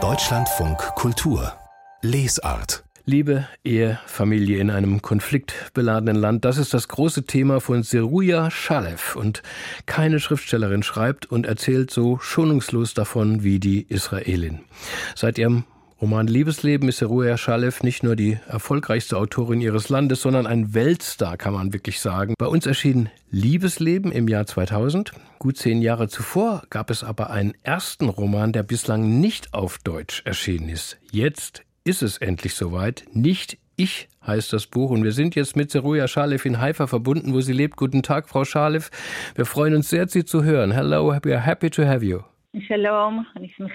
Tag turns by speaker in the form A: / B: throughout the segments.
A: Deutschlandfunk Kultur Lesart
B: Liebe, Ehe, Familie in einem konfliktbeladenen Land, das ist das große Thema von Seruja Shalev. Und keine Schriftstellerin schreibt und erzählt so schonungslos davon wie die Israelin. Seit ihrem Roman Liebesleben ist Ruja Schalew nicht nur die erfolgreichste Autorin ihres Landes, sondern ein Weltstar, kann man wirklich sagen. Bei uns erschien Liebesleben im Jahr 2000. Gut zehn Jahre zuvor gab es aber einen ersten Roman, der bislang nicht auf Deutsch erschienen ist. Jetzt ist es endlich soweit. Nicht ich heißt das Buch und wir sind jetzt mit Seruja Schalef in Haifa verbunden, wo sie lebt. Guten Tag, Frau Schalef. Wir freuen uns sehr, Sie zu hören. Hello, we are happy to have you.
C: Shalom, ich bin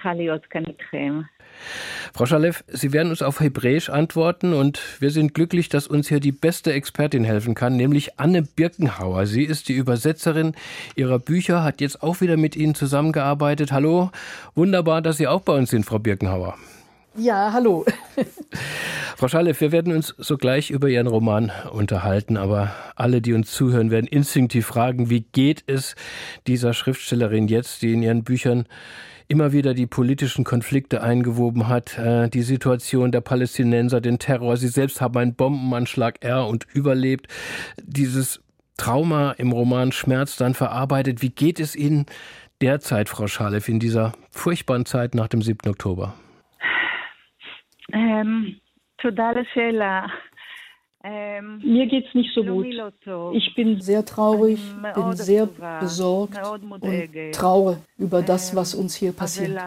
B: Frau Schalev, Sie werden uns auf Hebräisch antworten und wir sind glücklich, dass uns hier die beste Expertin helfen kann, nämlich Anne Birkenhauer. Sie ist die Übersetzerin Ihrer Bücher, hat jetzt auch wieder mit Ihnen zusammengearbeitet. Hallo, wunderbar, dass Sie auch bei uns sind, Frau Birkenhauer.
D: Ja, hallo.
B: Frau Schalev, wir werden uns sogleich über Ihren Roman unterhalten, aber alle, die uns zuhören, werden instinktiv fragen, wie geht es dieser Schriftstellerin jetzt, die in ihren Büchern immer wieder die politischen Konflikte eingewoben hat, äh, die Situation der Palästinenser, den Terror. Sie selbst haben einen Bombenanschlag er und überlebt. Dieses Trauma im Roman Schmerz dann verarbeitet. Wie geht es Ihnen derzeit, Frau Schalef, in dieser furchtbaren Zeit nach dem 7. Oktober?
C: Ähm, totale Fehler.
D: Mir geht es nicht so gut. Ich bin sehr traurig, bin sehr besorgt und traure über das, was uns hier passiert.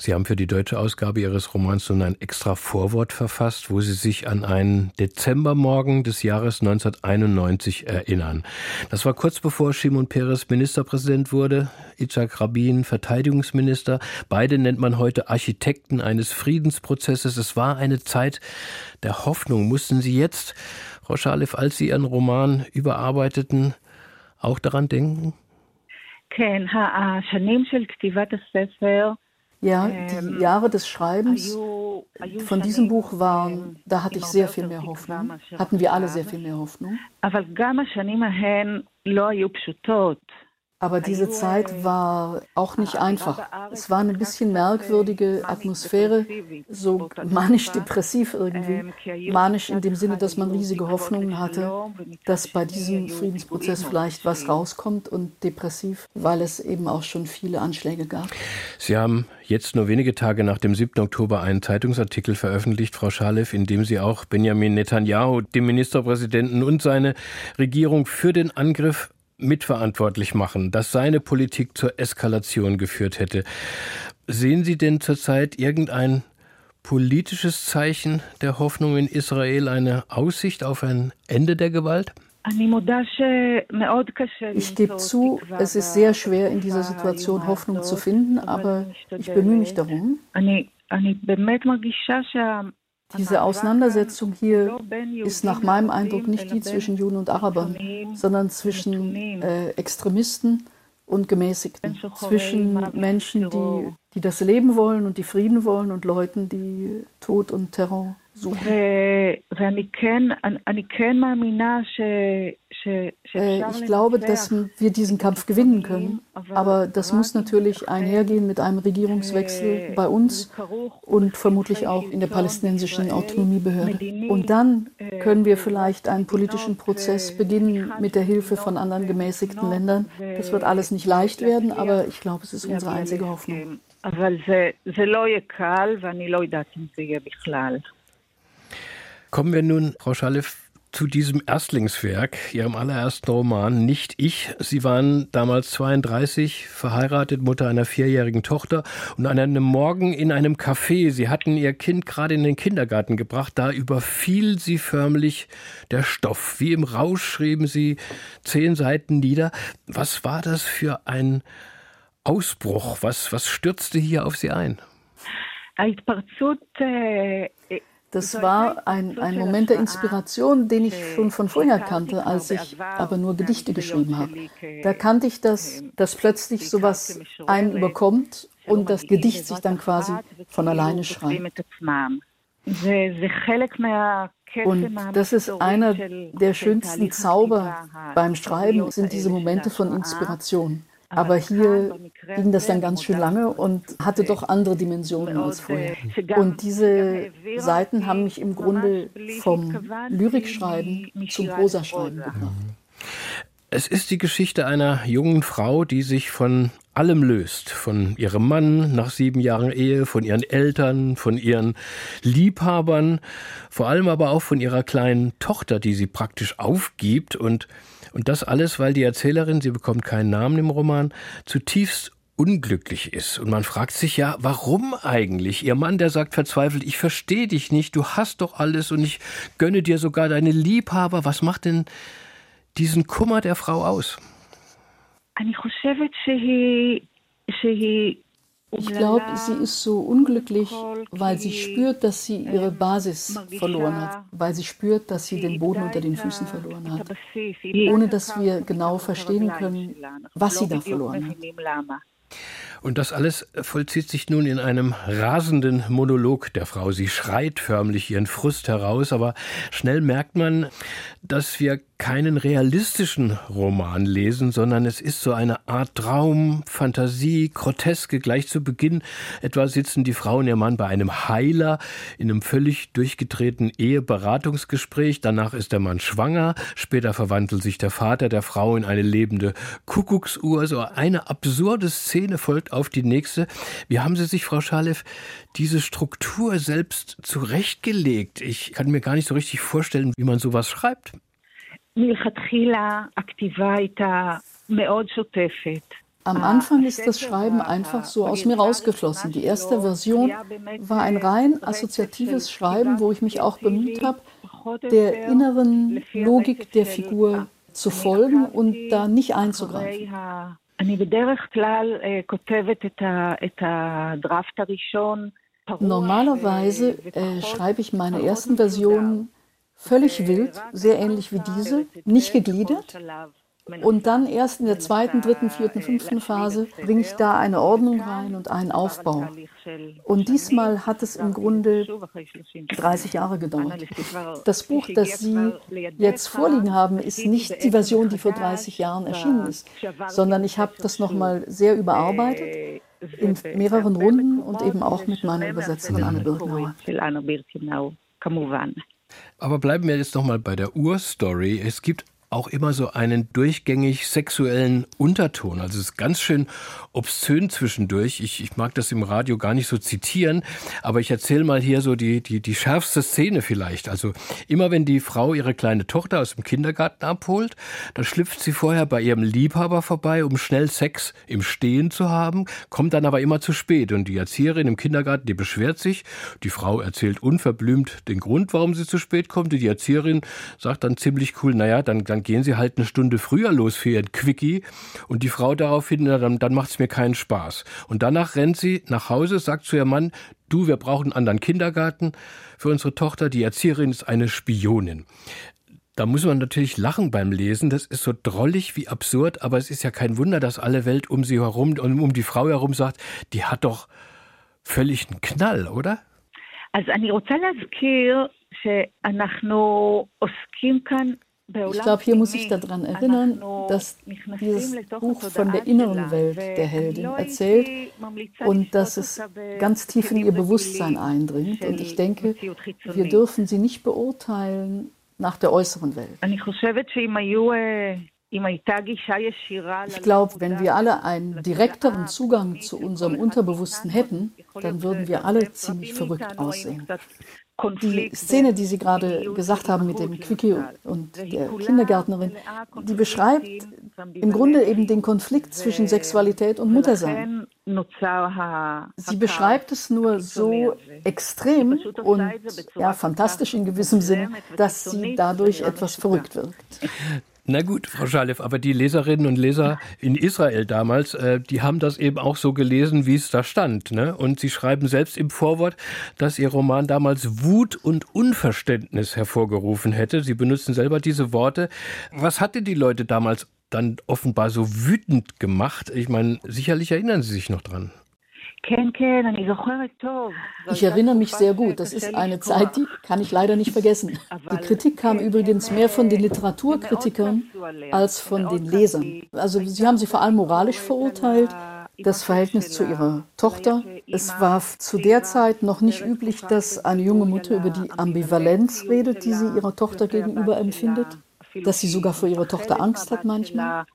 B: Sie haben für die deutsche Ausgabe Ihres Romans nun ein extra Vorwort verfasst, wo Sie sich an einen Dezembermorgen des Jahres 1991 erinnern. Das war kurz bevor Shimon Peres Ministerpräsident wurde, Itzhak Rabin Verteidigungsminister. Beide nennt man heute Architekten eines Friedensprozesses. Es war eine Zeit der Hoffnung. Mussten Sie jetzt, Frau Schalef, als Sie Ihren Roman überarbeiteten, auch daran denken?
C: כן, השנים של כתיבת הספר
D: ja, die ähm, Jahre des Schreibens von diesem Buch waren, da hatte ich sehr viel mehr Hoffnung, hatten wir alle sehr viel mehr Hoffnung. Aber diese Zeit war auch nicht einfach. Es war eine bisschen merkwürdige Atmosphäre, so manisch-depressiv irgendwie. Manisch in dem Sinne, dass man riesige Hoffnungen hatte, dass bei diesem Friedensprozess vielleicht was rauskommt und depressiv, weil es eben auch schon viele Anschläge gab.
B: Sie haben jetzt nur wenige Tage nach dem 7. Oktober einen Zeitungsartikel veröffentlicht, Frau Schalev, in dem Sie auch Benjamin Netanyahu, den Ministerpräsidenten und seine Regierung für den Angriff mitverantwortlich machen, dass seine Politik zur Eskalation geführt hätte. Sehen Sie denn zurzeit irgendein politisches Zeichen der Hoffnung in Israel, eine Aussicht auf ein Ende der Gewalt?
D: Ich gebe zu, es ist sehr schwer in dieser Situation Hoffnung zu finden, aber ich bemühe mich darum. Diese Auseinandersetzung hier ist nach meinem Eindruck nicht die zwischen Juden und Arabern, sondern zwischen äh, Extremisten und Gemäßigten, zwischen Menschen, die, die das Leben wollen und die Frieden wollen und Leuten, die Tod und Terror. Ich glaube, dass wir diesen Kampf gewinnen können, aber das muss natürlich einhergehen mit einem Regierungswechsel bei uns und vermutlich auch in der palästinensischen Autonomiebehörde. Und dann können wir vielleicht einen politischen Prozess beginnen mit der Hilfe von anderen gemäßigten Ländern. Das wird alles nicht leicht werden, aber ich glaube, es ist unsere einzige Hoffnung. אבל זה, זה לא יהיה קל, ואני לא יודעת אם זה יהיה בכלל.
B: Kommen wir nun, Frau Schalev, zu diesem Erstlingswerk, Ihrem allerersten Roman, Nicht ich. Sie waren damals 32, verheiratet, Mutter einer vierjährigen Tochter und an einem Morgen in einem Café, Sie hatten Ihr Kind gerade in den Kindergarten gebracht, da überfiel Sie förmlich der Stoff. Wie im Rausch schrieben Sie zehn Seiten nieder. Was war das für ein Ausbruch? Was, was stürzte hier auf Sie ein?
D: Das war ein, ein Moment der Inspiration, den ich schon von vorher kannte, als ich aber nur Gedichte geschrieben habe. Da kannte ich das, dass plötzlich sowas einen überkommt und das Gedicht sich dann quasi von alleine schreibt. Und das ist einer der schönsten Zauber beim Schreiben, sind diese Momente von Inspiration. Aber hier ging das dann ganz schön lange und hatte doch andere Dimensionen als vorher. Und diese Seiten haben mich im Grunde vom Lyrikschreiben zum Prosaschreiben gebracht.
B: Es ist die Geschichte einer jungen Frau, die sich von allem löst. Von ihrem Mann nach sieben Jahren Ehe, von ihren Eltern, von ihren Liebhabern, vor allem aber auch von ihrer kleinen Tochter, die sie praktisch aufgibt und und das alles, weil die Erzählerin, sie bekommt keinen Namen im Roman, zutiefst unglücklich ist. Und man fragt sich ja, warum eigentlich? Ihr Mann, der sagt verzweifelt, ich verstehe dich nicht, du hast doch alles und ich gönne dir sogar deine Liebhaber. Was macht denn diesen Kummer der Frau aus?
D: Ich glaube, sie ist so unglücklich, weil sie spürt, dass sie ihre Basis verloren hat, weil sie spürt, dass sie den Boden unter den Füßen verloren hat, ohne dass wir genau verstehen können, was sie da verloren hat.
B: Und das alles vollzieht sich nun in einem rasenden Monolog. Der Frau. Sie schreit förmlich ihren Frust heraus, aber schnell merkt man, dass wir keinen realistischen Roman lesen, sondern es ist so eine Art Traum, Fantasie, Groteske. Gleich zu Beginn etwa sitzen die Frau und ihr Mann bei einem Heiler in einem völlig durchgedrehten Eheberatungsgespräch. Danach ist der Mann schwanger. Später verwandelt sich der Vater der Frau in eine lebende Kuckucksuhr. So eine absurde Szene folgt auf die nächste. Wie haben Sie sich, Frau Schalev, diese Struktur selbst zurechtgelegt? Ich kann mir gar nicht so richtig vorstellen, wie man sowas schreibt.
D: Am Anfang ist das Schreiben einfach so aus mir rausgeflossen. Die erste Version war ein rein assoziatives Schreiben, wo ich mich auch bemüht habe, der inneren Logik der Figur zu folgen und da nicht einzugreifen. Normalerweise äh, schreibe ich meine ersten Versionen völlig wild, sehr ähnlich wie diese, nicht gegliedert. Und dann erst in der zweiten, dritten, vierten, fünften Phase bringe ich da eine Ordnung rein und einen Aufbau. Und diesmal hat es im Grunde 30 Jahre gedauert. Das Buch, das Sie jetzt vorliegen haben, ist nicht die Version, die vor 30 Jahren erschienen ist, sondern ich habe das nochmal sehr überarbeitet in mehreren Runden und eben auch mit meiner Übersetzerin Anne Birkenauer.
B: Aber bleiben wir jetzt noch mal bei der Urstory. Es gibt auch immer so einen durchgängig sexuellen Unterton. Also es ist ganz schön obszön zwischendurch. Ich, ich mag das im Radio gar nicht so zitieren, aber ich erzähle mal hier so die, die, die schärfste Szene vielleicht. Also immer wenn die Frau ihre kleine Tochter aus dem Kindergarten abholt, dann schlüpft sie vorher bei ihrem Liebhaber vorbei, um schnell Sex im Stehen zu haben, kommt dann aber immer zu spät. Und die Erzieherin im Kindergarten, die beschwert sich. Die Frau erzählt unverblümt den Grund, warum sie zu spät kommt. Die Erzieherin sagt dann ziemlich cool, naja, dann, dann gehen Sie halt eine Stunde früher los für Ihren Quickie und die Frau daraufhin, na, dann, dann macht es mir keinen Spaß. Und danach rennt sie nach Hause, sagt zu ihrem Mann, du, wir brauchen einen anderen Kindergarten für unsere Tochter, die Erzieherin ist eine Spionin. Da muss man natürlich lachen beim Lesen. Das ist so drollig wie absurd, aber es ist ja kein Wunder, dass alle Welt um sie herum und um die Frau herum sagt, die hat doch völlig einen Knall, oder?
C: Also אני רוצה להזכיר שאנחנו עוסקים כאן
D: ich glaube, hier muss ich daran erinnern, dass dieses Buch von der inneren Welt der Heldin erzählt und dass es ganz tief in ihr Bewusstsein eindringt. Und ich denke, wir dürfen sie nicht beurteilen nach der äußeren Welt. Ich glaube, wenn wir alle einen direkteren Zugang zu unserem Unterbewussten hätten, dann würden wir alle ziemlich verrückt aussehen. Die Szene, die Sie gerade gesagt haben mit dem Quickie und der Kindergärtnerin, die beschreibt im Grunde eben den Konflikt zwischen Sexualität und Muttersein. Sie beschreibt es nur so extrem und ja, fantastisch in gewissem Sinne, dass sie dadurch etwas verrückt wirkt.
B: Na gut, Frau Schalev, aber die Leserinnen und Leser in Israel damals, äh, die haben das eben auch so gelesen, wie es da stand. Ne? Und sie schreiben selbst im Vorwort, dass ihr Roman damals Wut und Unverständnis hervorgerufen hätte. Sie benutzen selber diese Worte. Was hatte die Leute damals dann offenbar so wütend gemacht? Ich meine, sicherlich erinnern Sie sich noch dran.
D: Ich erinnere mich sehr gut. Das ist eine Zeit, die kann ich leider nicht vergessen. Die Kritik kam übrigens mehr von den Literaturkritikern als von den Lesern. Also sie haben sie vor allem moralisch verurteilt. Das Verhältnis zu ihrer Tochter. Es war zu der Zeit noch nicht üblich, dass eine junge Mutter über die Ambivalenz redet, die sie ihrer Tochter gegenüber empfindet, dass sie sogar vor ihrer Tochter Angst hat manchmal.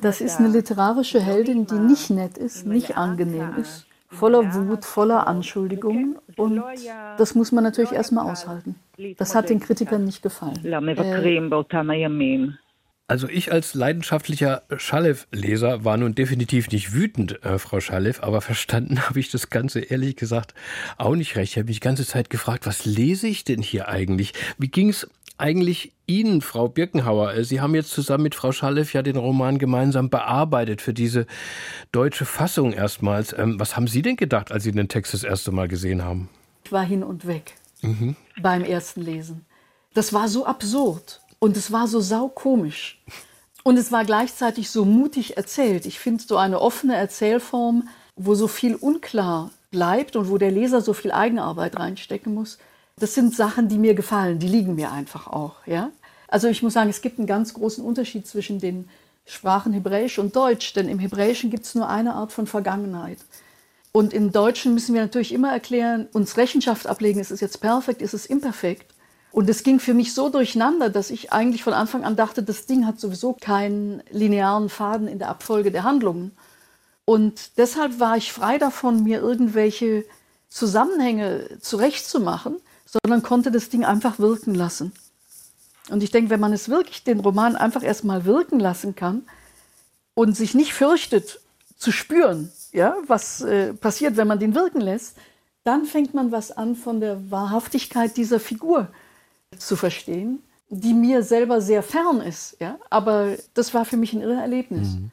D: Das ist eine literarische Heldin, die nicht nett ist, nicht angenehm ist, voller Wut, voller Anschuldigungen. Und das muss man natürlich erstmal aushalten. Das hat den Kritikern nicht gefallen. Äh,
B: also ich als leidenschaftlicher Schalev-Leser war nun definitiv nicht wütend, äh, Frau Schalev, aber verstanden habe ich das Ganze ehrlich gesagt auch nicht recht. Ich habe mich die ganze Zeit gefragt, was lese ich denn hier eigentlich? Wie ging es eigentlich Ihnen, Frau Birkenhauer? Äh, Sie haben jetzt zusammen mit Frau Schalev ja den Roman gemeinsam bearbeitet für diese deutsche Fassung erstmals. Ähm, was haben Sie denn gedacht, als Sie den Text das erste Mal gesehen haben?
D: Ich war hin und weg mhm. beim ersten Lesen. Das war so absurd und es war so saukomisch. Und es war gleichzeitig so mutig erzählt. Ich finde so eine offene Erzählform, wo so viel unklar bleibt und wo der Leser so viel Eigenarbeit reinstecken muss, das sind Sachen, die mir gefallen, die liegen mir einfach auch. Ja? Also ich muss sagen, es gibt einen ganz großen Unterschied zwischen den Sprachen Hebräisch und Deutsch, denn im Hebräischen gibt es nur eine Art von Vergangenheit. Und im Deutschen müssen wir natürlich immer erklären, uns Rechenschaft ablegen, ist es jetzt perfekt, ist es imperfekt. Und es ging für mich so durcheinander, dass ich eigentlich von Anfang an dachte, das Ding hat sowieso keinen linearen Faden in der Abfolge der Handlungen. Und deshalb war ich frei davon, mir irgendwelche Zusammenhänge zurechtzumachen sondern konnte das Ding einfach wirken lassen. Und ich denke, wenn man es wirklich, den Roman einfach erstmal wirken lassen kann und sich nicht fürchtet zu spüren, ja, was äh, passiert, wenn man den wirken lässt, dann fängt man was an von der Wahrhaftigkeit dieser Figur zu verstehen, die mir selber sehr fern ist. Ja? Aber das war für mich ein irre Erlebnis. Mhm.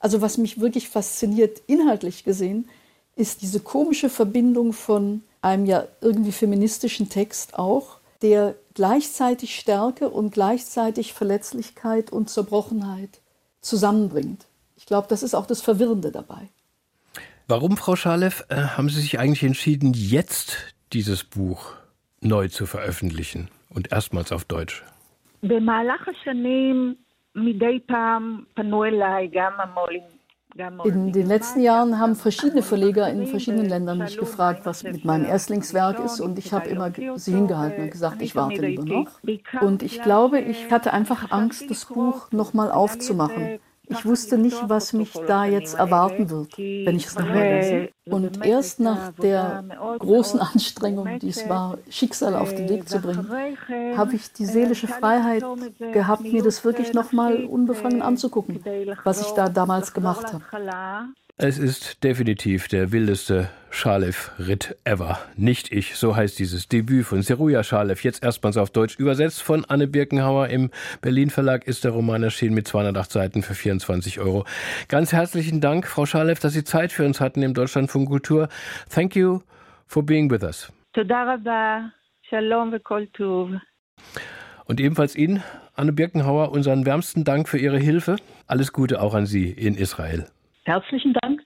D: Also was mich wirklich fasziniert, inhaltlich gesehen, ist diese komische Verbindung von einem ja irgendwie feministischen Text auch, der gleichzeitig Stärke und gleichzeitig Verletzlichkeit und Zerbrochenheit zusammenbringt. Ich glaube, das ist auch das Verwirrende dabei.
B: Warum, Frau Schalev, äh, haben Sie sich eigentlich entschieden, jetzt dieses Buch neu zu veröffentlichen und erstmals auf Deutsch?
C: במהלך השנים מדי פעם פנו אליי גם המו"לים
D: in den letzten Jahren haben verschiedene Verleger in verschiedenen Ländern mich gefragt, was mit meinem Erstlingswerk ist. Und ich habe immer sie hingehalten und gesagt, ich warte lieber noch. Und ich glaube, ich hatte einfach Angst, das Buch nochmal aufzumachen. Ich wusste nicht, was mich da jetzt erwarten wird, wenn ich es nochmal lese. Und erst nach der großen Anstrengung, die es war, Schicksal auf den Weg zu bringen, habe ich die seelische Freiheit gehabt, mir das wirklich nochmal unbefangen anzugucken, was ich da damals gemacht habe.
B: Es ist definitiv der wildeste Schalef-Ritt ever. Nicht ich, so heißt dieses Debüt von Seruja Schalef. Jetzt erstmals auf Deutsch übersetzt von Anne Birkenhauer. Im Berlin Verlag ist der Roman erschienen mit 208 Seiten für 24 Euro. Ganz herzlichen Dank, Frau Schalef, dass Sie Zeit für uns hatten im Deutschlandfunk Kultur. Thank you for being with us. Und ebenfalls Ihnen, Anne Birkenhauer, unseren wärmsten Dank für Ihre Hilfe. Alles Gute auch an Sie in Israel.
C: Herzlichen Dank.